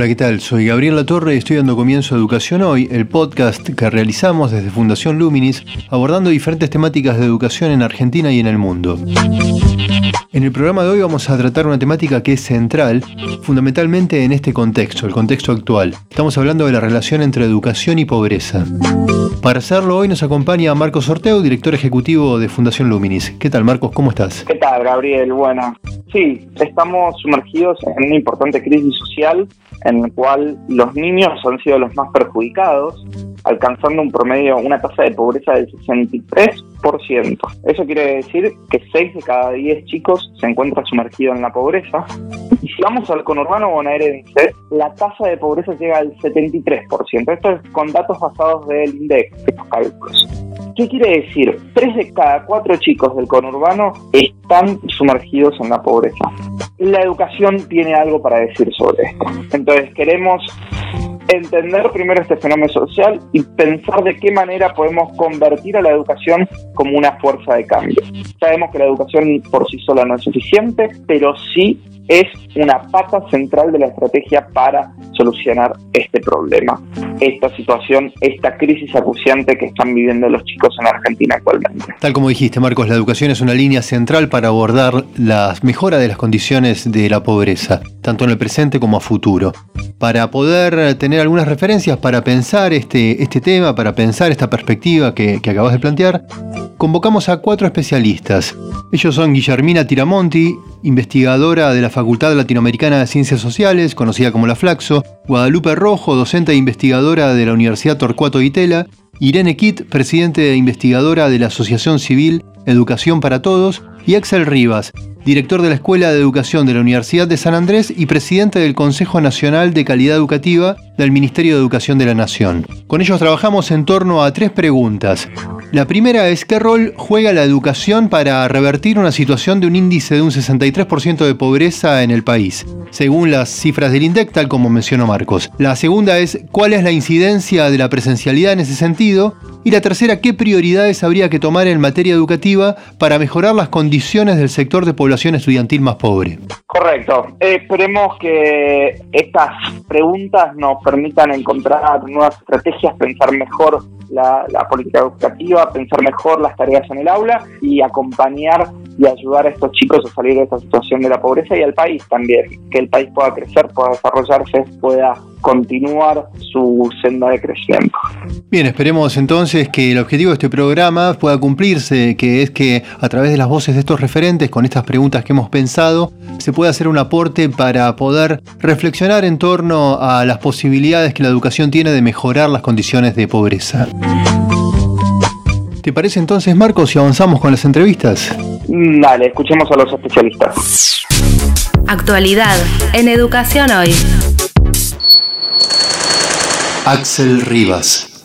Hola, ¿qué tal? Soy Gabriel Latorre y estoy dando comienzo a Educación Hoy, el podcast que realizamos desde Fundación Luminis, abordando diferentes temáticas de educación en Argentina y en el mundo. En el programa de hoy vamos a tratar una temática que es central, fundamentalmente en este contexto, el contexto actual. Estamos hablando de la relación entre educación y pobreza. Para hacerlo hoy nos acompaña Marcos Sorteo, director ejecutivo de Fundación Luminis. ¿Qué tal Marcos? ¿Cómo estás? ¿Qué tal Gabriel? Bueno, sí, estamos sumergidos en una importante crisis social en la cual los niños han sido los más perjudicados, alcanzando un promedio, una tasa de pobreza del 63%. Eso quiere decir que 6 de cada 10 chicos se encuentran sumergidos en la pobreza. Y si vamos al conurbano bonaerense, la tasa de pobreza llega al 73%. Esto es con datos basados del INDEC, estos cálculos. ¿Qué quiere decir? Tres de cada cuatro chicos del conurbano están sumergidos en la pobreza. La educación tiene algo para decir sobre esto. Entonces queremos entender primero este fenómeno social y pensar de qué manera podemos convertir a la educación como una fuerza de cambio. Sabemos que la educación por sí sola no es suficiente, pero sí es una pata central de la estrategia para solucionar este problema, esta situación, esta crisis acuciante que están viviendo los chicos en Argentina actualmente. Tal como dijiste, Marcos, la educación es una línea central para abordar la mejora de las condiciones de la pobreza, tanto en el presente como a futuro. Para poder tener algunas referencias para pensar este, este tema, para pensar esta perspectiva que, que acabas de plantear, convocamos a cuatro especialistas. Ellos son Guillermina Tiramonti, investigadora de la Facultad Latinoamericana de Ciencias Sociales, conocida como la Flaxo, Guadalupe Rojo, docente e investigadora de la Universidad Torcuato Itela, Irene Kitt, presidente e investigadora de la Asociación Civil Educación para Todos, y Axel Rivas, director de la Escuela de Educación de la Universidad de San Andrés y presidente del Consejo Nacional de Calidad Educativa del Ministerio de Educación de la Nación. Con ellos trabajamos en torno a tres preguntas. La primera es qué rol juega la educación para revertir una situación de un índice de un 63% de pobreza en el país, según las cifras del INDEC, tal como mencionó Marcos. La segunda es cuál es la incidencia de la presencialidad en ese sentido. Y la tercera, qué prioridades habría que tomar en materia educativa para mejorar las condiciones del sector de población estudiantil más pobre. Correcto. esperemos que estas preguntas nos permitan encontrar nuevas estrategias, pensar mejor la, política educativa, pensar mejor las tareas en el aula y acompañar y ayudar a estos chicos a salir de esta situación de la pobreza y al país también, que el país pueda crecer, pueda desarrollarse, pueda continuar su senda de crecimiento. Bien, esperemos entonces que el objetivo de este programa pueda cumplirse, que es que a través de las voces de estos referentes, con estas preguntas que hemos pensado, se pueda hacer un aporte para poder reflexionar en torno a las posibilidades que la educación tiene de mejorar las condiciones de pobreza. ¿Te parece entonces, Marcos, si avanzamos con las entrevistas? Dale, escuchemos a los especialistas. Actualidad en Educación Hoy. Axel Rivas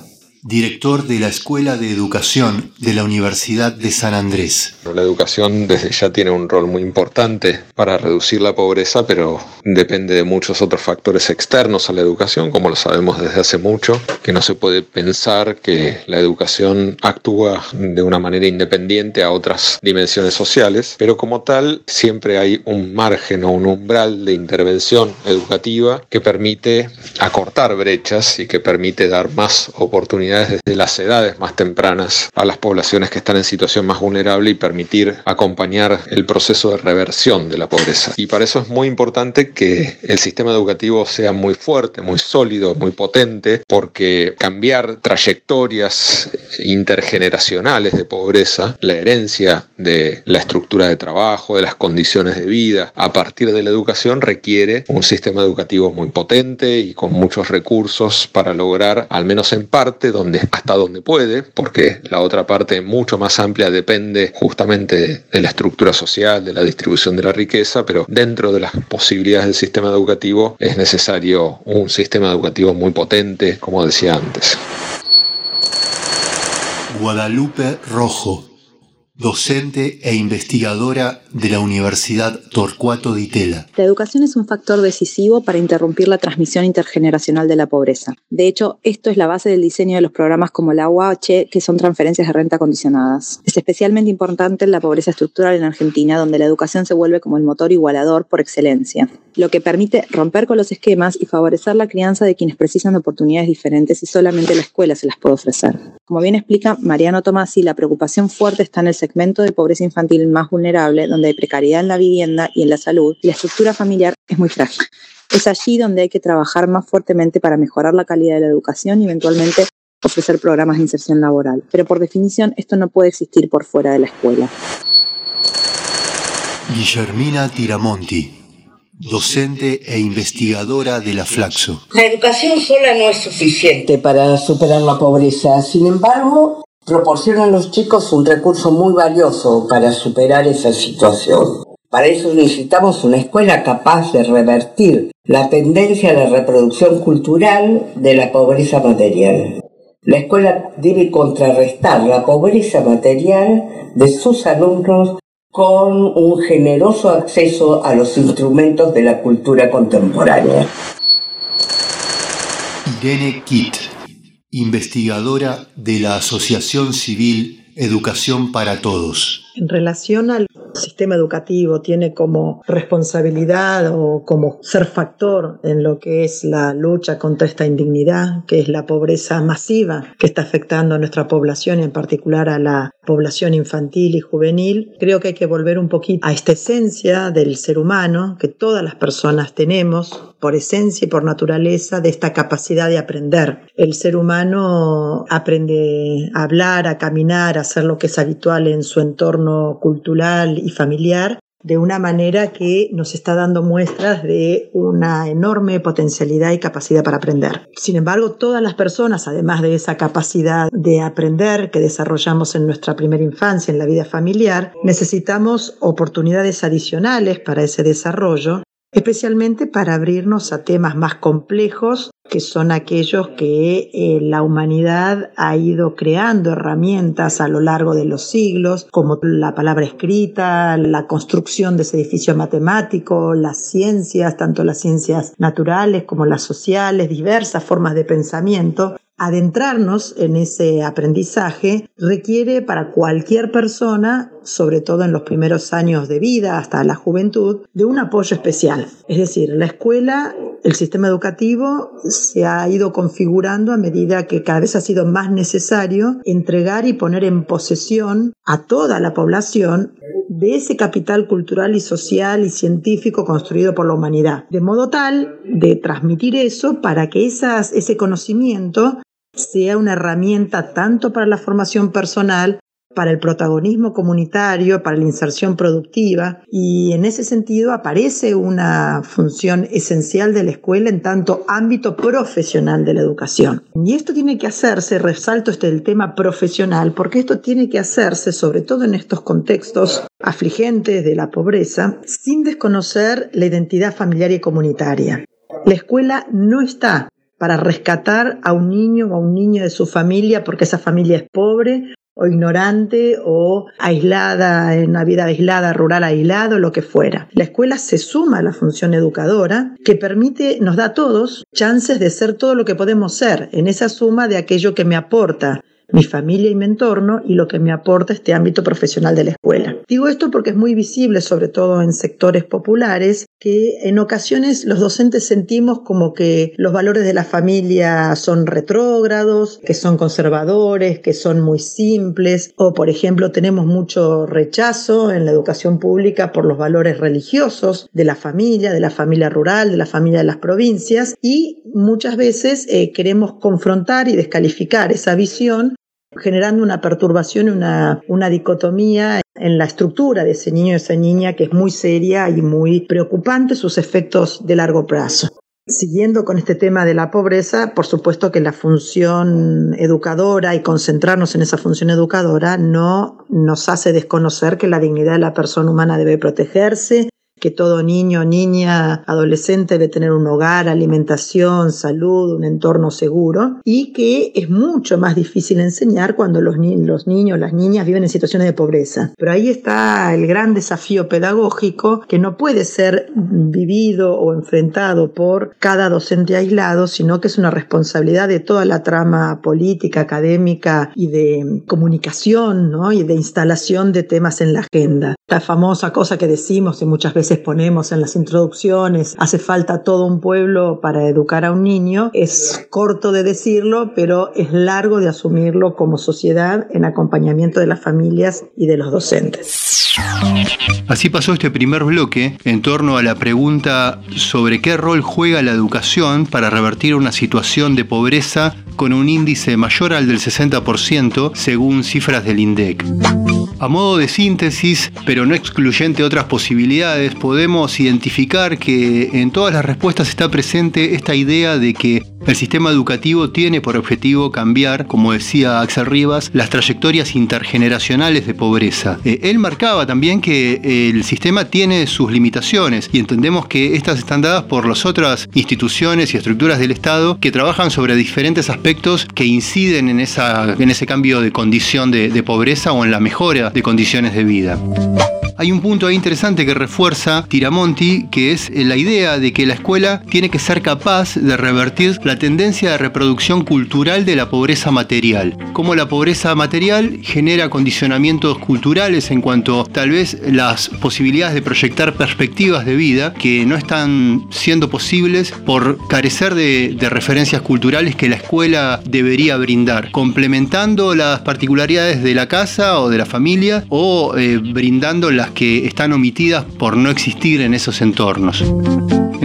director de la Escuela de Educación de la Universidad de San Andrés. La educación desde ya tiene un rol muy importante para reducir la pobreza, pero depende de muchos otros factores externos a la educación, como lo sabemos desde hace mucho, que no se puede pensar que la educación actúa de una manera independiente a otras dimensiones sociales, pero como tal siempre hay un margen o un umbral de intervención educativa que permite acortar brechas y que permite dar más oportunidades desde las edades más tempranas a las poblaciones que están en situación más vulnerable y permitir acompañar el proceso de reversión de la pobreza. Y para eso es muy importante que el sistema educativo sea muy fuerte, muy sólido, muy potente, porque cambiar trayectorias intergeneracionales de pobreza, la herencia de la estructura de trabajo, de las condiciones de vida, a partir de la educación requiere un sistema educativo muy potente y con muchos recursos para lograr, al menos en parte, hasta donde puede, porque la otra parte mucho más amplia depende justamente de la estructura social, de la distribución de la riqueza, pero dentro de las posibilidades del sistema educativo es necesario un sistema educativo muy potente, como decía antes. Guadalupe Rojo docente e investigadora de la Universidad Torcuato Di Tella. La educación es un factor decisivo para interrumpir la transmisión intergeneracional de la pobreza. De hecho, esto es la base del diseño de los programas como la UAH, que son transferencias de renta condicionadas. Es especialmente importante en la pobreza estructural en Argentina, donde la educación se vuelve como el motor igualador por excelencia, lo que permite romper con los esquemas y favorecer la crianza de quienes precisan oportunidades diferentes y solamente la escuela se las puede ofrecer. Como bien explica Mariano Tomasi, la preocupación fuerte está en el segmento de pobreza infantil más vulnerable, donde hay precariedad en la vivienda y en la salud, y la estructura familiar es muy frágil. Es allí donde hay que trabajar más fuertemente para mejorar la calidad de la educación y eventualmente ofrecer programas de inserción laboral. Pero por definición esto no puede existir por fuera de la escuela. Guillermina Tiramonti, docente e investigadora de la Flaxo. La educación sola no es suficiente para superar la pobreza. Sin embargo, proporciona a los chicos un recurso muy valioso para superar esa situación. Para eso necesitamos una escuela capaz de revertir la tendencia a la reproducción cultural de la pobreza material. La escuela debe contrarrestar la pobreza material de sus alumnos con un generoso acceso a los instrumentos de la cultura contemporánea. Irene Kitt investigadora de la Asociación Civil Educación para Todos. En relación al sistema educativo, tiene como responsabilidad o como ser factor en lo que es la lucha contra esta indignidad, que es la pobreza masiva que está afectando a nuestra población y en particular a la población infantil y juvenil, creo que hay que volver un poquito a esta esencia del ser humano que todas las personas tenemos por esencia y por naturaleza de esta capacidad de aprender. El ser humano aprende a hablar, a caminar, a hacer lo que es habitual en su entorno cultural y familiar de una manera que nos está dando muestras de una enorme potencialidad y capacidad para aprender. Sin embargo, todas las personas, además de esa capacidad de aprender que desarrollamos en nuestra primera infancia, en la vida familiar, necesitamos oportunidades adicionales para ese desarrollo especialmente para abrirnos a temas más complejos, que son aquellos que eh, la humanidad ha ido creando herramientas a lo largo de los siglos, como la palabra escrita, la construcción de ese edificio matemático, las ciencias, tanto las ciencias naturales como las sociales, diversas formas de pensamiento, Adentrarnos en ese aprendizaje requiere para cualquier persona, sobre todo en los primeros años de vida hasta la juventud, de un apoyo especial. Es decir, la escuela, el sistema educativo se ha ido configurando a medida que cada vez ha sido más necesario entregar y poner en posesión a toda la población de ese capital cultural y social y científico construido por la humanidad, de modo tal de transmitir eso para que esas, ese conocimiento sea una herramienta tanto para la formación personal, para el protagonismo comunitario, para la inserción productiva y en ese sentido aparece una función esencial de la escuela en tanto ámbito profesional de la educación. Y esto tiene que hacerse, resalto este el tema profesional, porque esto tiene que hacerse sobre todo en estos contextos afligentes de la pobreza, sin desconocer la identidad familiar y comunitaria. La escuela no está para rescatar a un niño o a un niño de su familia porque esa familia es pobre o ignorante o aislada, en una vida aislada, rural aislado, lo que fuera. La escuela se suma a la función educadora que permite, nos da a todos chances de ser todo lo que podemos ser en esa suma de aquello que me aporta mi familia y mi entorno y lo que me aporta este ámbito profesional de la escuela. Digo esto porque es muy visible, sobre todo en sectores populares, que en ocasiones los docentes sentimos como que los valores de la familia son retrógrados, que son conservadores, que son muy simples, o por ejemplo tenemos mucho rechazo en la educación pública por los valores religiosos de la familia, de la familia rural, de la familia de las provincias, y muchas veces eh, queremos confrontar y descalificar esa visión generando una perturbación, una, una dicotomía en la estructura de ese niño y esa niña que es muy seria y muy preocupante sus efectos de largo plazo. Siguiendo con este tema de la pobreza, por supuesto que la función educadora y concentrarnos en esa función educadora no nos hace desconocer que la dignidad de la persona humana debe protegerse, que todo niño, niña, adolescente debe tener un hogar, alimentación, salud, un entorno seguro y que es mucho más difícil enseñar cuando los, niños, las niñas viven en situaciones de pobreza. Pero ahí está el gran desafío pedagógico que no puede ser vivido o enfrentado por cada docente aislado, sino que es una responsabilidad de toda la trama política, académica y de comunicación ¿no? y de instalación de temas en la agenda. La famosa cosa que decimos y muchas veces ponemos en las introducciones, hace falta todo un pueblo para educar a un niño, es corto de decirlo, pero es largo de asumirlo como sociedad en acompañamiento de las familias y de los docentes. Así pasó este primer bloque en torno a la pregunta sobre qué rol juega la educación para revertir una situación de pobreza con un índice mayor al del 60% según cifras del INDEC. A modo de síntesis, pero no excluyente otras posibilidades, podemos identificar que en todas las respuestas está presente esta idea de que el sistema educativo tiene por objetivo cambiar, como decía Axel Rivas, las trayectorias intergeneracionales de pobreza. Eh, él marcaba también que el sistema tiene sus limitaciones y entendemos que estas están dadas por las otras instituciones y estructuras del Estado que trabajan sobre diferentes aspectos que inciden en, esa, en ese cambio de condición de pobreza o en la mejora de condiciones de vida. Hay un punto ahí interesante que refuerza Tiramonti, que es la idea de que la escuela tiene que ser capaz de revertir la tendencia de reproducción cultural de la pobreza material. Como la pobreza material genera condicionamientos culturales en cuanto tal vez las posibilidades de proyectar perspectivas de vida que no están siendo posibles por carecer de, referencias culturales que la escuela debería brindar, complementando las particularidades de la casa o de la familia o eh, brindando las que están omitidas por no existir en esos entornos.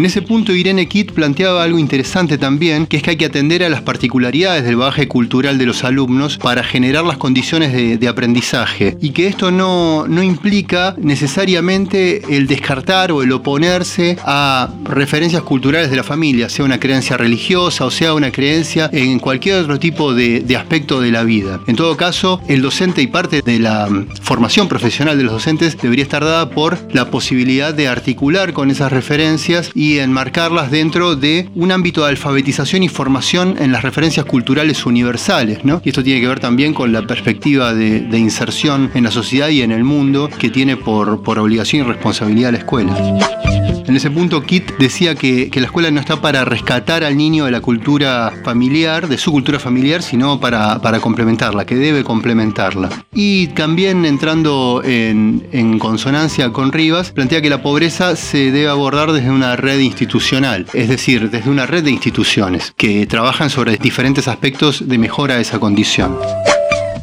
En ese punto Irene Kitt planteaba algo interesante también, que es que hay que atender a las particularidades del bagaje cultural de los alumnos para generar las condiciones de, aprendizaje y que esto no, no implica necesariamente el descartar o el oponerse a referencias culturales de la familia, sea una creencia religiosa o sea una creencia en cualquier otro tipo de, de aspecto de la vida. En todo caso, el docente y parte de la formación profesional de los docentes debería estar dada por la posibilidad de articular con esas referencias y enmarcarlas dentro de un ámbito de alfabetización y formación en las referencias culturales universales. ¿no? Y esto tiene que ver también con la perspectiva de, inserción en la sociedad y en el mundo que tiene por, por obligación y responsabilidad la escuela. En ese punto, Kit decía que, la escuela no está para rescatar al niño de la cultura familiar, de su cultura familiar, sino para, complementarla, que debe complementarla. Y también entrando en, en consonancia con Rivas, plantea que la pobreza se debe abordar desde una red institucional, es decir, desde una red de instituciones que trabajan sobre diferentes aspectos de mejora de esa condición.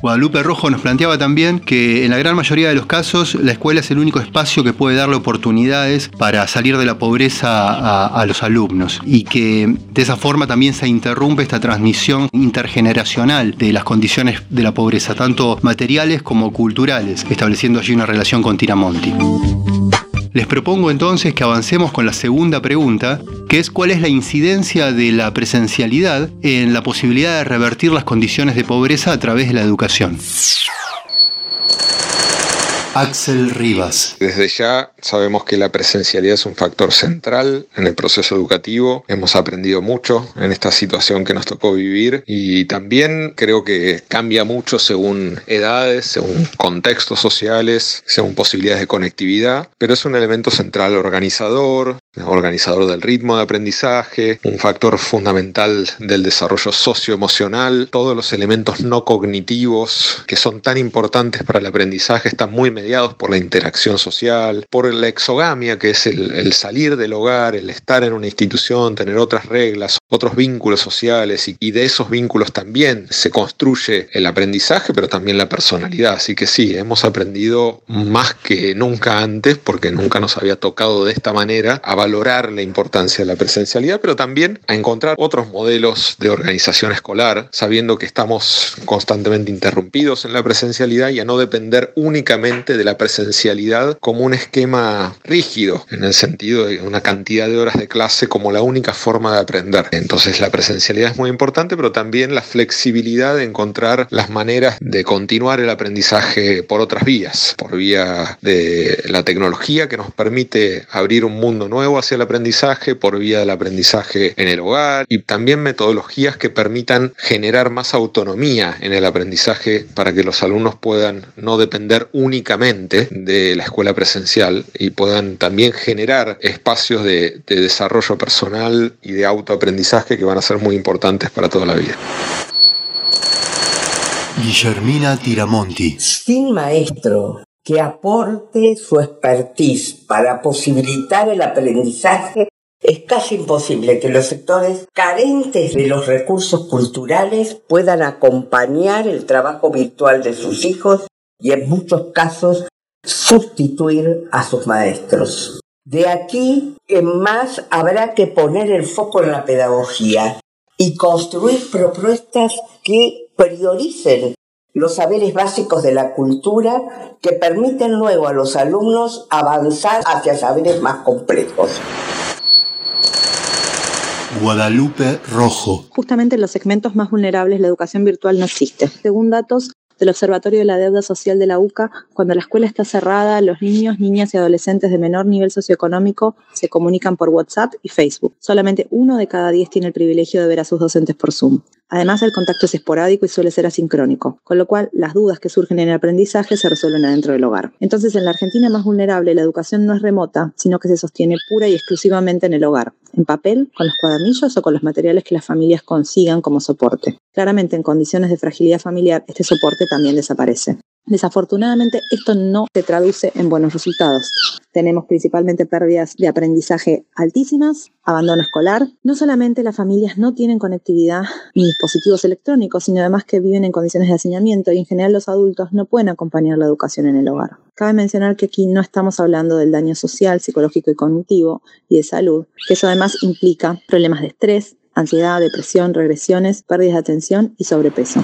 Guadalupe Rojo nos planteaba también que en la gran mayoría de los casos la escuela es el único espacio que puede darle oportunidades para salir de la pobreza a, los alumnos y que de esa forma también se interrumpe esta transmisión intergeneracional de las condiciones de la pobreza, tanto materiales como culturales, estableciendo allí una relación con Tiramonti. Les propongo entonces que avancemos con la segunda pregunta, que es cuál es la incidencia de la presencialidad en la posibilidad de revertir las condiciones de pobreza a través de la educación. Axel Rivas. Desde ya sabemos que la presencialidad es un factor central en el proceso educativo. Hemos aprendido mucho en esta situación que nos tocó vivir y también creo que cambia mucho según edades, según contextos sociales, según posibilidades de conectividad, pero es un elemento central organizador, organizador del ritmo de aprendizaje, un factor fundamental del desarrollo socioemocional, todos los elementos no cognitivos que son tan importantes para el aprendizaje están muy mediados por la interacción social, por la exogamia, que es el, salir del hogar, el estar en una institución, tener otras reglas, otros vínculos sociales y, de esos vínculos también se construye el aprendizaje, pero también la personalidad. Así que sí, hemos aprendido más que nunca antes, porque nunca nos había tocado de esta manera a valorar la importancia de la presencialidad, pero también a encontrar otros modelos de organización escolar, sabiendo que estamos constantemente interrumpidos en la presencialidad y a no depender únicamente de la presencialidad como un esquema rígido, en el sentido de una cantidad de horas de clase como la única forma de aprender. Entonces la presencialidad es muy importante, pero también la flexibilidad de encontrar las maneras de continuar el aprendizaje por otras vías, por vía de la tecnología que nos permite abrir un mundo nuevo hacia el aprendizaje, por vía del aprendizaje en el hogar y también metodologías que permitan generar más autonomía en el aprendizaje para que los alumnos puedan no depender únicamente de la escuela presencial y puedan también generar espacios de, de desarrollo personal y de autoaprendizaje que van a ser muy importantes para toda la vida. Guillermina Tiramonti. Sin maestro que aporte su expertise para posibilitar el aprendizaje, es casi imposible que los sectores carentes de los recursos culturales puedan acompañar el trabajo virtual de sus hijos y en muchos casos sustituir a sus maestros. De aquí en más habrá que poner el foco en la pedagogía y construir propuestas que prioricen los saberes básicos de la cultura que permiten luego a los alumnos avanzar hacia saberes más complejos. Guadalupe Rojo. Justamente en los segmentos más vulnerables la educación virtual no existe. Según datos del Observatorio de la Deuda Social de la UCA, cuando la escuela está cerrada, los niños, niñas y adolescentes de menor nivel socioeconómico se comunican por WhatsApp y Facebook. Solamente uno de cada diez tiene el privilegio de ver a sus docentes por Zoom. Además, el contacto es esporádico y suele ser asincrónico, con lo cual las dudas que surgen en el aprendizaje se resuelven adentro del hogar. Entonces, en la Argentina más vulnerable, la educación no es remota, sino que se sostiene pura y exclusivamente en el hogar, en papel, con los cuadernillos o con los materiales que las familias consigan como soporte. Claramente, en condiciones de fragilidad familiar, este soporte también desaparece. Desafortunadamente, esto no se traduce en buenos resultados. Tenemos principalmente pérdidas de aprendizaje altísimas, abandono escolar. No solamente las familias no tienen conectividad ni dispositivos electrónicos, sino además que viven en condiciones de hacinamiento y en general los adultos no pueden acompañar la educación en el hogar. Cabe mencionar que aquí no estamos hablando del daño social, psicológico y cognitivo y de salud, que eso además implica problemas de estrés, ansiedad, depresión, regresiones, pérdidas de atención y sobrepeso.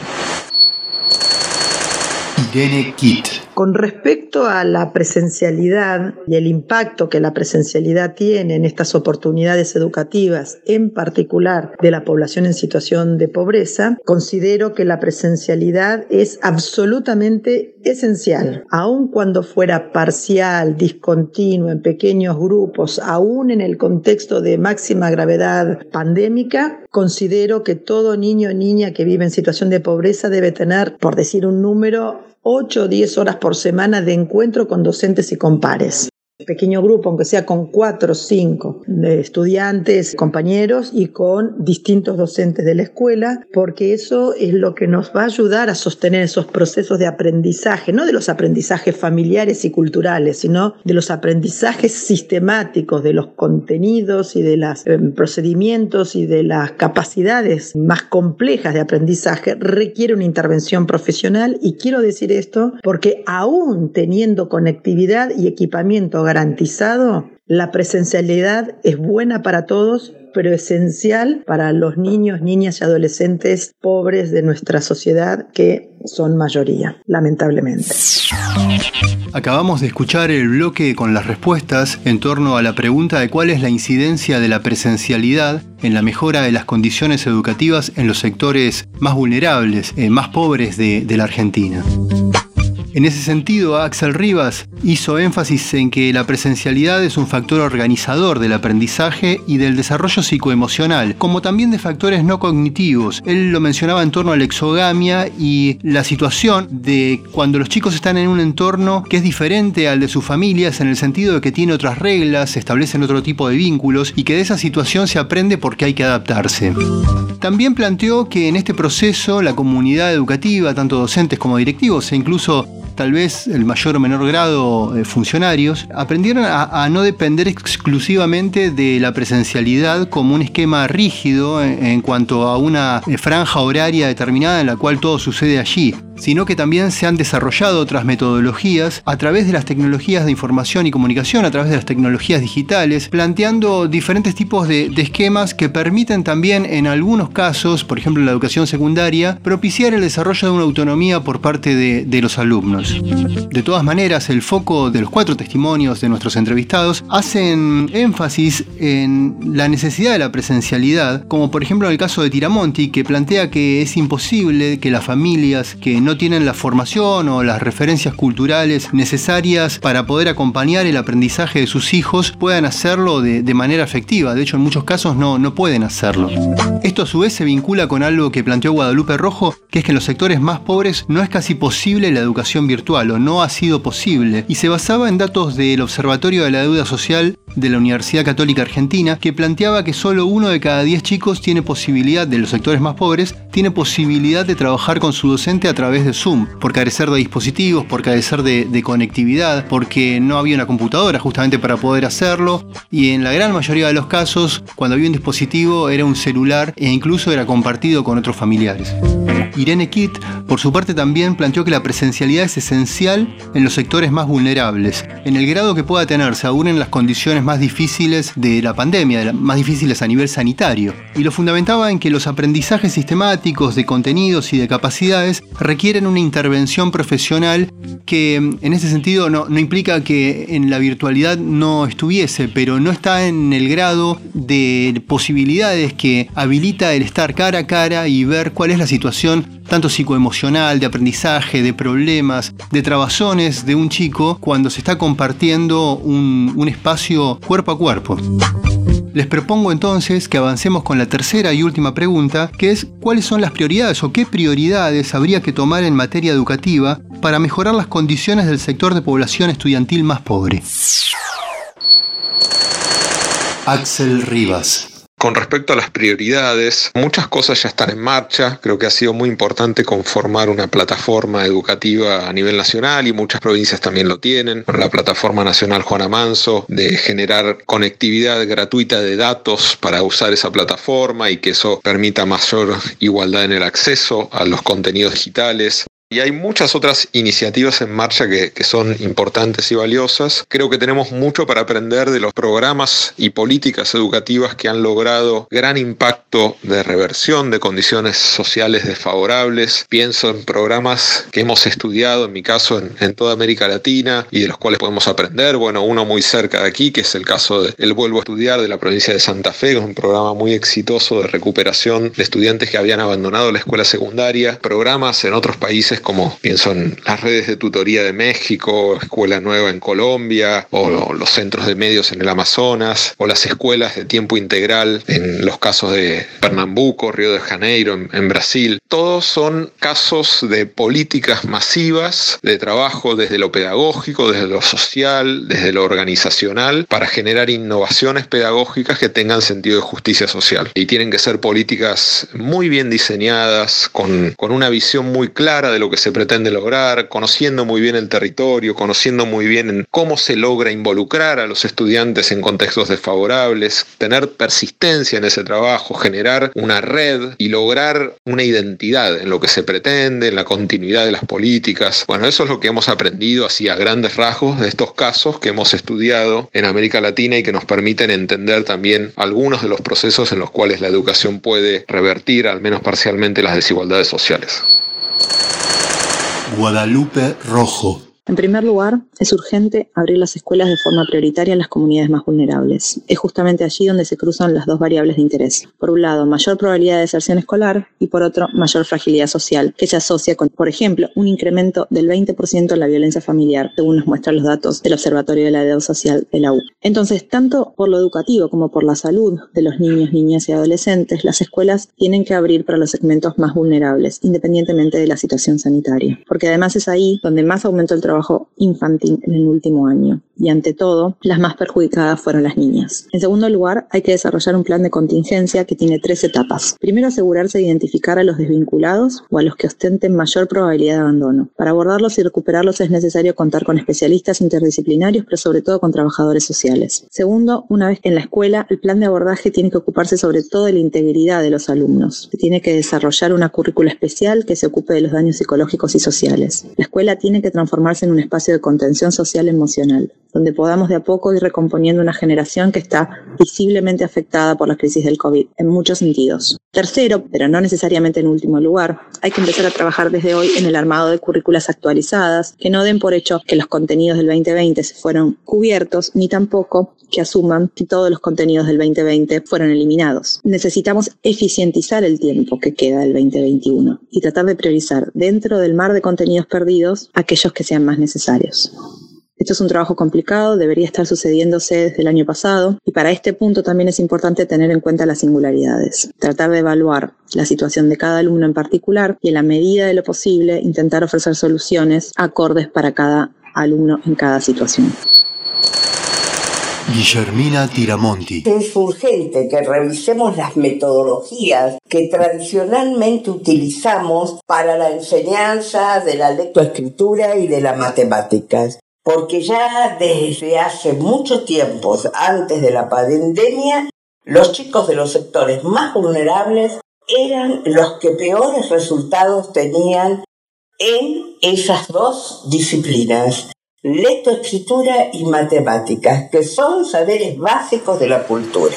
Con respecto a la presencialidad y el impacto que la presencialidad tiene en estas oportunidades educativas, en particular de la población en situación de pobreza, considero que la presencialidad es absolutamente esencial, aun cuando fuera parcial, discontinuo, en pequeños grupos, aún en el contexto de máxima gravedad pandémica, considero que todo niño o niña que vive en situación de pobreza debe tener, por decir un número, 8 o 10 horas por semana de encuentro con docentes y con pares pequeño grupo, aunque sea con cuatro o cinco estudiantes, compañeros y con distintos docentes de la escuela, porque eso es lo que nos va a ayudar a sostener esos procesos de aprendizaje, no de los aprendizajes familiares y culturales, sino de los aprendizajes sistemáticos, de los contenidos y de los eh, procedimientos y de las capacidades más complejas de aprendizaje, requiere una intervención profesional. Y quiero decir esto porque aún teniendo conectividad y equipamiento garantizado, la presencialidad es buena para todos, pero esencial para los niños, niñas y adolescentes pobres de nuestra sociedad que son mayoría, lamentablemente. Acabamos de escuchar el bloque con las respuestas en torno a la pregunta de cuál es la incidencia de la presencialidad en la mejora de las condiciones educativas en los sectores más vulnerables, eh, más pobres de la Argentina. En ese sentido, Axel Rivas hizo énfasis en que la presencialidad es un factor organizador del aprendizaje y del desarrollo psicoemocional, como también de factores no cognitivos. Él lo mencionaba en torno a la exogamia y la situación de cuando los chicos están en un entorno que es diferente al de sus familias en el sentido de que tiene otras reglas, se establecen otro tipo de vínculos y que de esa situación se aprende porque hay que adaptarse. También planteó que en este proceso la comunidad educativa, tanto docentes como directivos e incluso tal vez el mayor o menor grado eh, funcionarios, aprendieron a, no depender exclusivamente de la presencialidad como un esquema rígido en, cuanto a una eh, franja horaria determinada en la cual todo sucede allí, sino que también se han desarrollado otras metodologías a través de las tecnologías de información y comunicación, a través de las tecnologías digitales, planteando diferentes tipos de, esquemas que permiten también en algunos casos, por ejemplo en la educación secundaria, propiciar el desarrollo de una autonomía por parte de, de los alumnos. De todas maneras, el foco de los cuatro testimonios de nuestros entrevistados hacen énfasis en la necesidad de la presencialidad, como por ejemplo en el caso de Tiramonti, que plantea que es imposible que las familias que no tienen la formación o las referencias culturales necesarias para poder acompañar el aprendizaje de sus hijos puedan hacerlo de, manera efectiva. De hecho, en muchos casos no, no pueden hacerlo. Esto a su vez se vincula con algo que planteó Guadalupe Rojo, que es que en los sectores más pobres no es casi posible la educación virtual o no ha sido posible, y se basaba en datos del Observatorio de la Deuda Social de la Universidad Católica Argentina, que planteaba que solo uno de cada diez chicos tiene posibilidad, de los sectores más pobres, tiene posibilidad de trabajar con su docente a través de Zoom, por carecer de dispositivos, por carecer de, de conectividad, porque no había una computadora justamente para poder hacerlo, y en la gran mayoría de los casos, cuando había un dispositivo era un celular e incluso era compartido con otros familiares. Irene Kitt, por su parte, también planteó que la presencialidad es esencial en los sectores más vulnerables, en el grado que pueda tenerse aún en las condiciones más difíciles de la pandemia, más difíciles a nivel sanitario. Y lo fundamentaba en que los aprendizajes sistemáticos de contenidos y de capacidades requieren una intervención profesional que en ese sentido no, no implica que en la virtualidad no estuviese, pero no está en el grado de posibilidades que habilita el estar cara a cara y ver cuál es la situación tanto psicoemocional, de aprendizaje, de problemas, de trabazones de un chico cuando se está compartiendo un, un espacio cuerpo a cuerpo. Les propongo entonces que avancemos con la tercera y última pregunta, que es cuáles son las prioridades o qué prioridades habría que tomar en materia educativa para mejorar las condiciones del sector de población estudiantil más pobre. Axel Rivas. Con respecto a las prioridades, muchas cosas ya están en marcha. Creo que ha sido muy importante conformar una plataforma educativa a nivel nacional y muchas provincias también lo tienen. La plataforma nacional Juana Manso de generar conectividad gratuita de datos para usar esa plataforma y que eso permita mayor igualdad en el acceso a los contenidos digitales. Y hay muchas otras iniciativas en marcha que, son importantes y valiosas. Creo que tenemos mucho para aprender de los programas y políticas educativas que han logrado gran impacto de reversión de condiciones sociales desfavorables. Pienso en programas que hemos estudiado, en mi caso, en, en toda América Latina y de los cuales podemos aprender. Bueno, uno muy cerca de aquí, que es el caso de El Vuelvo a Estudiar de la provincia de Santa Fe, que es un programa muy exitoso de recuperación de estudiantes que habían abandonado la escuela secundaria. Programas en otros países como pienso en las redes de tutoría de México, Escuela Nueva en Colombia, o los centros de medios en el Amazonas, o las escuelas de tiempo integral en los casos de Pernambuco, Río de Janeiro, en, Brasil. Todos son casos de políticas masivas de trabajo desde lo pedagógico, desde lo social, desde lo organizacional, para generar innovaciones pedagógicas que tengan sentido de justicia social. Y tienen que ser políticas muy bien diseñadas, con, con una visión muy clara de lo que se pretende lograr, conociendo muy bien el territorio, conociendo muy bien cómo se logra involucrar a los estudiantes en contextos desfavorables, tener persistencia en ese trabajo, generar una red y lograr una identidad en lo que se pretende, en la continuidad de las políticas. Bueno, eso es lo que hemos aprendido así a grandes rasgos de estos casos que hemos estudiado en América Latina y que nos permiten entender también algunos de los procesos en los cuales la educación puede revertir, al menos parcialmente, las desigualdades sociales. Guadalupe Rojo. En primer lugar, es urgente abrir las escuelas de forma prioritaria en las comunidades más vulnerables. Es justamente allí donde se cruzan las dos variables de interés. Por un lado, mayor probabilidad de deserción escolar y por otro, mayor fragilidad social, que se asocia con, por ejemplo, un incremento del 20% en la violencia familiar, según nos muestran los datos del Observatorio de la Edad Social de la U. Entonces, tanto por lo educativo como por la salud de los niños, niñas y adolescentes, las escuelas tienen que abrir para los segmentos más vulnerables, independientemente de la situación sanitaria. Porque además es ahí donde más aumenta el trabajo trabajo infantil en el último año. Y ante todo, las más perjudicadas fueron las niñas. En segundo lugar, hay que desarrollar un plan de contingencia que tiene tres etapas. Primero, asegurarse de identificar a los desvinculados o a los que ostenten mayor probabilidad de abandono. Para abordarlos y recuperarlos es necesario contar con especialistas interdisciplinarios, pero sobre todo con trabajadores sociales. Segundo, una vez en la escuela, el plan de abordaje tiene que ocuparse sobre todo de la integridad de los alumnos. Se tiene que desarrollar una currícula especial que se ocupe de los daños psicológicos y sociales. La escuela tiene que transformarse en un espacio de contención social emocional donde podamos de a poco ir recomponiendo una generación que está visiblemente afectada por la crisis del COVID en muchos sentidos. Tercero, pero no necesariamente en último lugar, hay que empezar a trabajar desde hoy en el armado de currículas actualizadas, que no den por hecho que los contenidos del 2020 se fueron cubiertos, ni tampoco que asuman que todos los contenidos del 2020 fueron eliminados. Necesitamos eficientizar el tiempo que queda del 2021 y tratar de priorizar dentro del mar de contenidos perdidos aquellos que sean más necesarios. Esto es un trabajo complicado, debería estar sucediéndose desde el año pasado y para este punto también es importante tener en cuenta las singularidades, tratar de evaluar la situación de cada alumno en particular y en la medida de lo posible intentar ofrecer soluciones acordes para cada alumno en cada situación. Guillermina Tiramonti. Es urgente que revisemos las metodologías que tradicionalmente utilizamos para la enseñanza de la lectoescritura y de las matemáticas porque ya desde hace mucho tiempo, antes de la pandemia, los chicos de los sectores más vulnerables eran los que peores resultados tenían en esas dos disciplinas, lectoescritura y matemáticas, que son saberes básicos de la cultura.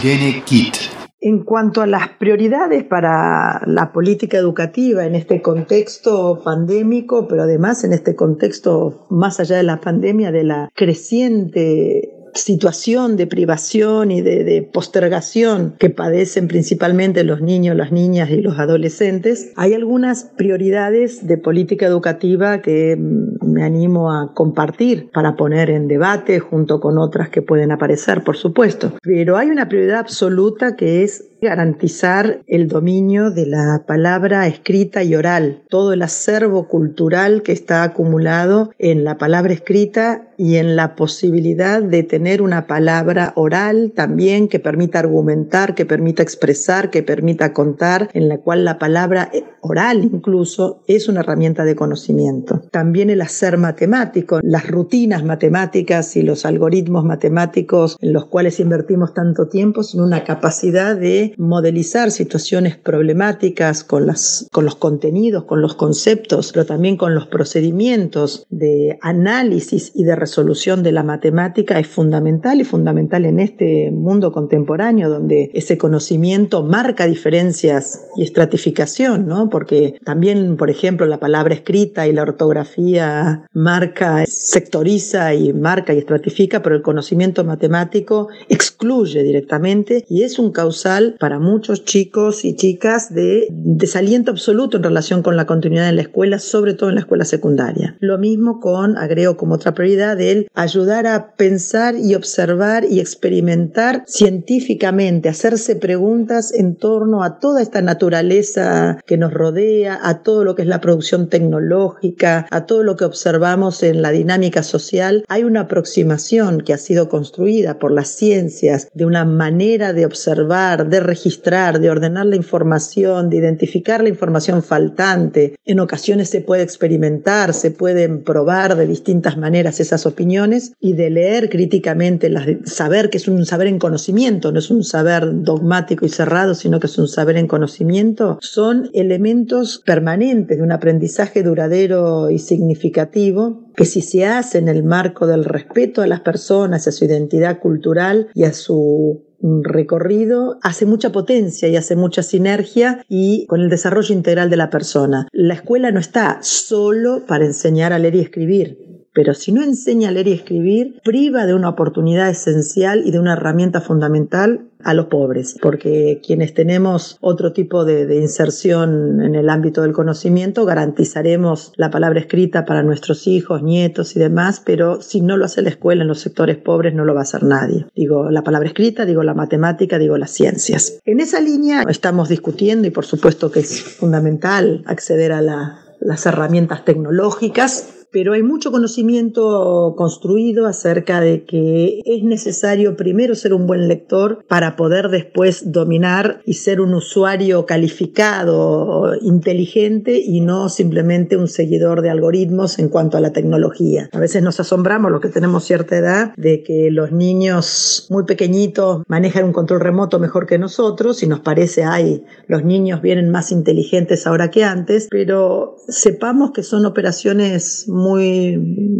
Irene Kitt en cuanto a las prioridades para la política educativa en este contexto pandémico, pero además en este contexto más allá de la pandemia, de la creciente situación de privación y de, postergación que padecen principalmente los niños, las niñas y los adolescentes, hay algunas prioridades de política educativa que mm, me animo a compartir para poner en debate junto con otras que pueden aparecer, por supuesto. Pero hay una prioridad absoluta que es garantizar el dominio de la palabra escrita y oral, todo el acervo cultural que está acumulado en la palabra escrita y en la posibilidad de tener una palabra oral también que permita argumentar, que permita expresar, que permita contar, en la cual la palabra oral incluso es una herramienta de conocimiento. También el hacer matemático, las rutinas matemáticas y los algoritmos matemáticos en los cuales invertimos tanto tiempo son una capacidad de modelizar situaciones problemáticas con, las, con los contenidos, con los conceptos, pero también con los procedimientos de análisis y de resolución de la matemática es fundamental y fundamental en este mundo contemporáneo donde ese conocimiento marca diferencias y estratificación, ¿no? Porque también, por ejemplo, la palabra escrita y la ortografía marca, sectoriza y marca y estratifica, pero el conocimiento matemático excluye directamente y es un causal para muchos chicos y chicas de desaliento absoluto en relación con la continuidad en la escuela, sobre todo en la escuela secundaria. Lo mismo con, agrego como otra prioridad, el ayudar a pensar y observar y experimentar científicamente, hacerse preguntas en torno a toda esta naturaleza que nos rodea, a todo lo que es la producción tecnológica, a todo lo que observamos en la dinámica social. Hay una aproximación que ha sido construida por las ciencias de una manera de observar, de registrar, de ordenar la información, de identificar la información faltante. En ocasiones se puede experimentar, se pueden probar de distintas maneras esas opiniones y de leer críticamente, las, saber que es un saber en conocimiento, no es un saber dogmático y cerrado, sino que es un saber en conocimiento, son elementos permanentes de un aprendizaje duradero y significativo que si se hace en el marco del respeto a las personas, a su identidad cultural y a su recorrido hace mucha potencia y hace mucha sinergia y con el desarrollo integral de la persona. La escuela no está solo para enseñar a leer y escribir, pero si no enseña a leer y escribir, priva de una oportunidad esencial y de una herramienta fundamental a los pobres, porque quienes tenemos otro tipo de, inserción en el ámbito del conocimiento garantizaremos la palabra escrita para nuestros hijos, nietos y demás, pero si no lo hace la escuela en los sectores pobres no lo va a hacer nadie. Digo la palabra escrita, digo la matemática, digo las ciencias. En esa línea estamos discutiendo y por supuesto que es fundamental acceder a las herramientas tecnológicas pero hay mucho conocimiento construido acerca de que es necesario primero ser un buen lector para poder después dominar y ser un usuario calificado, inteligente y no simplemente un seguidor de algoritmos en cuanto a la tecnología. A veces nos asombramos los que tenemos cierta edad de que los niños muy pequeñitos manejan un control remoto mejor que nosotros y nos parece, ay, los niños vienen más inteligentes ahora que antes, pero sepamos que son operaciones muy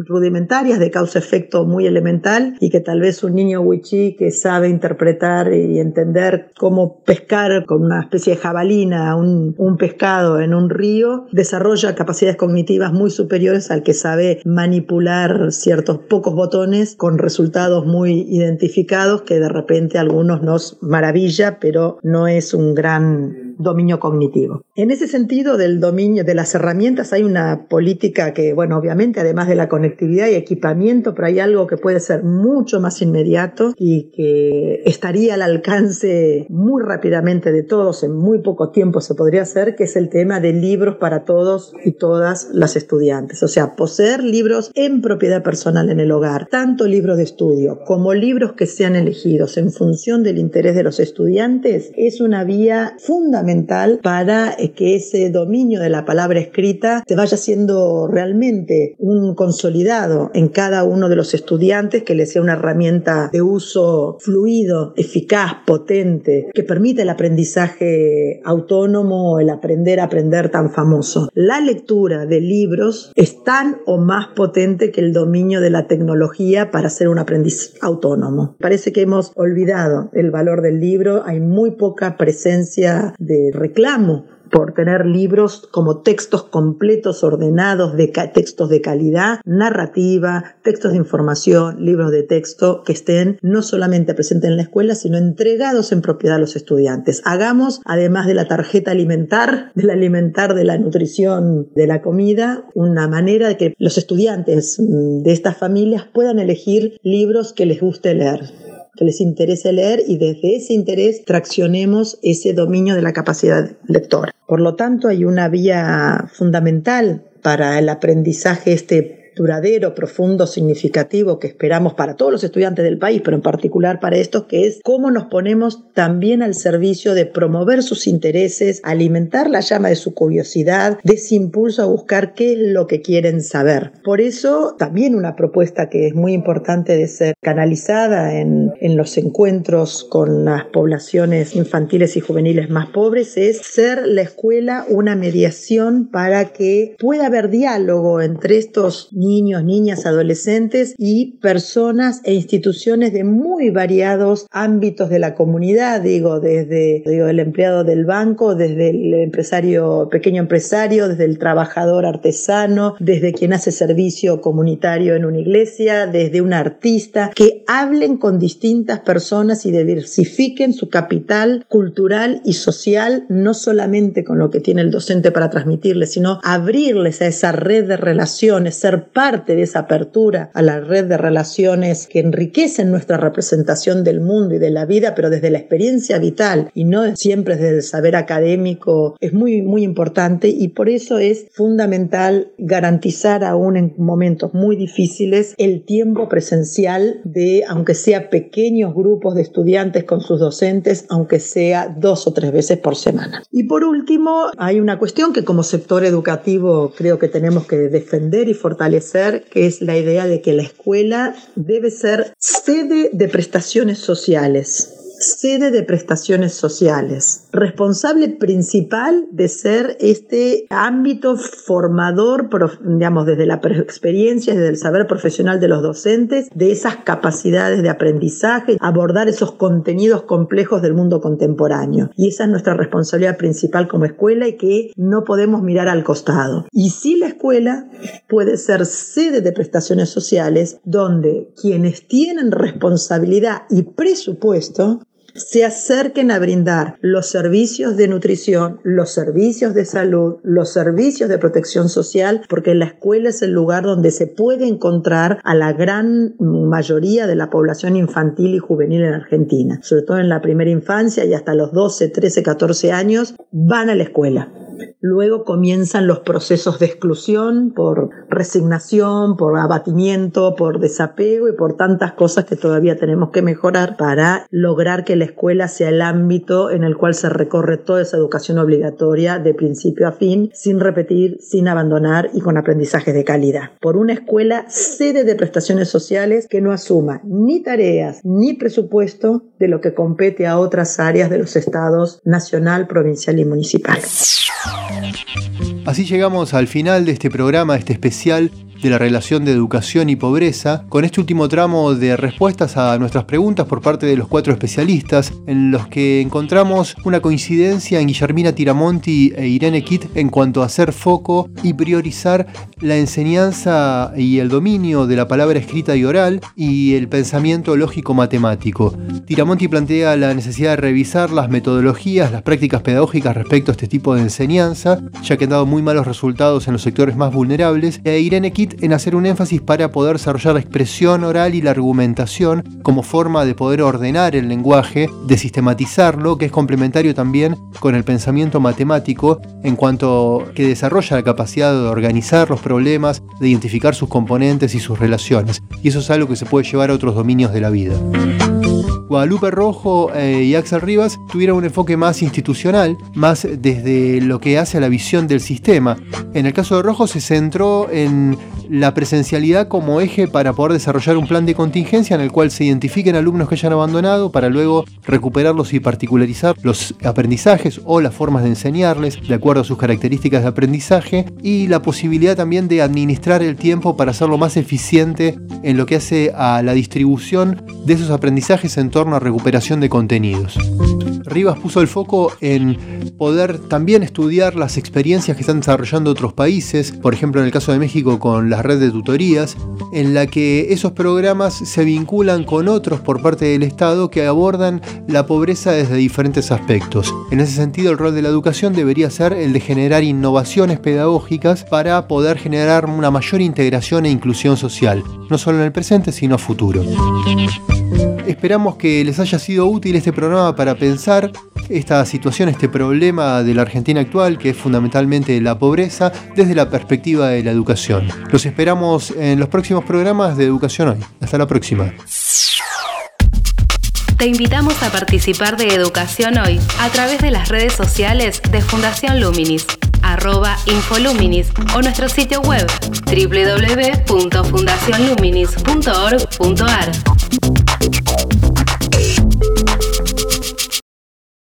rudimentarias de causa-efecto muy elemental y que tal vez un niño wichí que sabe interpretar y entender cómo pescar con una especie de jabalina un, un pescado en un río desarrolla capacidades cognitivas muy superiores al que sabe manipular ciertos pocos botones con resultados muy identificados que de repente a algunos nos maravilla, pero no es un gran dominio cognitivo. En ese sentido del dominio de las herramientas hay una política que, bueno, obviamente además de la conectividad y equipamiento, pero hay algo que puede ser mucho más inmediato y que estaría al alcance muy rápidamente de todos, en muy poco tiempo se podría hacer, que es el tema de libros para todos y todas las estudiantes. O sea, poseer libros en propiedad personal en el hogar, tanto libros de estudio como libros que sean elegidos en función del interés de los estudiantes, es una vía fundamental para que ese dominio de la palabra escrita se vaya siendo realmente un consolidado en cada uno de los estudiantes, que les sea una herramienta de uso fluido, eficaz, potente, que permita el aprendizaje autónomo, el aprender a aprender tan famoso. La lectura de libros es tan o más potente que el dominio de la tecnología para ser un aprendiz autónomo. Parece que hemos olvidado el valor del libro, hay muy poca presencia de reclamo por tener libros como textos completos, ordenados, de textos de calidad, narrativa, textos de información, libros de texto que estén no solamente presentes en la escuela, sino entregados en propiedad a los estudiantes. Hagamos, además de la tarjeta alimentar, del alimentar, de la nutrición, de la comida, una manera de que los estudiantes mm, de estas familias puedan elegir libros que les guste leer que les interese leer y desde ese interés traccionemos ese dominio de la capacidad lectora. Por lo tanto, hay una vía fundamental para el aprendizaje este duradero, profundo, significativo que esperamos para todos los estudiantes del país, pero en particular para estos, que es cómo nos ponemos también al servicio de promover sus intereses, alimentar la llama de su curiosidad, de ese impulso a buscar qué es lo que quieren saber. Por eso, también una propuesta que es muy importante de ser canalizada en, en los encuentros con las poblaciones infantiles y juveniles más pobres es ser la escuela una mediación para que pueda haber diálogo entre estos niños, niñas, adolescentes y personas e instituciones de muy variados ámbitos de la comunidad, digo, desde el empleado del banco, desde el empresario, pequeño empresario, desde el trabajador artesano, desde quien hace servicio comunitario en una iglesia, desde un artista, que hablen con distintas personas y diversifiquen su capital cultural y social, no solamente con lo que tiene el docente para transmitirles, sino abrirles a esa red de relaciones, ser parte de esa apertura a la red de relaciones que enriquecen nuestra representación del mundo y de la vida, pero desde la experiencia vital y no siempre desde el saber académico, es muy, muy importante y por eso es fundamental garantizar aún en momentos muy difíciles el tiempo presencial de, aunque sea pequeños grupos de estudiantes con sus docentes, aunque sea dos o tres veces por semana. Y por último, hay una cuestión que como sector educativo creo que tenemos que defender y fortalecer que es la idea de que la escuela debe ser sede de prestaciones sociales sede de prestaciones sociales, responsable principal de ser este ámbito formador, digamos, desde la experiencia, desde el saber profesional de los docentes, de esas capacidades de aprendizaje, abordar esos contenidos complejos del mundo contemporáneo. Y esa es nuestra responsabilidad principal como escuela y que no podemos mirar al costado. Y si la escuela puede ser sede de prestaciones sociales donde quienes tienen responsabilidad y presupuesto se acerquen a brindar los servicios de nutrición, los servicios de salud, los servicios de protección social, porque la escuela es el lugar donde se puede encontrar a la gran mayoría de la población infantil y juvenil en Argentina, sobre todo en la primera infancia y hasta los 12, 13, 14 años, van a la escuela Luego comienzan los procesos de exclusión por resignación, por abatimiento, por desapego y por tantas cosas que todavía tenemos que mejorar para lograr que la escuela sea el ámbito en el cual se recorre toda esa educación obligatoria de principio a fin, sin repetir, sin abandonar y con aprendizajes de calidad. Por una escuela sede de prestaciones sociales que no asuma ni tareas ni presupuesto de lo que compete a otras áreas de los estados nacional, provincial y municipal. Así llegamos al final de este programa, este especial de la relación de educación y pobreza, con este último tramo de respuestas a nuestras preguntas por parte de los cuatro especialistas, en los que encontramos una coincidencia en Guillermina Tiramonti e Irene Kitt en cuanto a hacer foco y priorizar la enseñanza y el dominio de la palabra escrita y oral y el pensamiento lógico matemático. Tiramonti plantea la necesidad de revisar las metodologías, las prácticas pedagógicas respecto a este tipo de enseñanza, ya que han dado muy malos resultados en los sectores más vulnerables, e Irene Kitt en hacer un énfasis para poder desarrollar la expresión oral y la argumentación como forma de poder ordenar el lenguaje, de sistematizarlo, que es complementario también con el pensamiento matemático en cuanto que desarrolla la capacidad de organizar los problemas, de identificar sus componentes y sus relaciones. Y eso es algo que se puede llevar a otros dominios de la vida. Guadalupe Rojo eh, y Axel Rivas tuvieron un enfoque más institucional, más desde lo que hace a la visión del sistema. En el caso de Rojo se centró en la presencialidad como eje para poder desarrollar un plan de contingencia en el cual se identifiquen alumnos que hayan abandonado para luego recuperarlos y particularizar los aprendizajes o las formas de enseñarles de acuerdo a sus características de aprendizaje y la posibilidad también de administrar el tiempo para hacerlo más eficiente en lo que hace a la distribución de esos aprendizajes en torno a recuperación de contenidos. Rivas puso el foco en poder también estudiar las experiencias que están desarrollando otros países, por ejemplo en el caso de México con la red de tutorías, en la que esos programas se vinculan con otros por parte del Estado que abordan la pobreza desde diferentes aspectos. En ese sentido, el rol de la educación debería ser el de generar innovaciones pedagógicas para poder generar una mayor integración e inclusión social, no solo en el presente, sino a futuro. Esperamos que les haya sido útil este programa para pensar esta situación, este problema de la Argentina actual, que es fundamentalmente la pobreza, desde la perspectiva de la educación. Los esperamos en los próximos programas de Educación Hoy. Hasta la próxima. Te invitamos a participar de Educación Hoy a través de las redes sociales de Fundación Luminis, arroba Infoluminis o nuestro sitio web www.fundacionluminis.org.ar.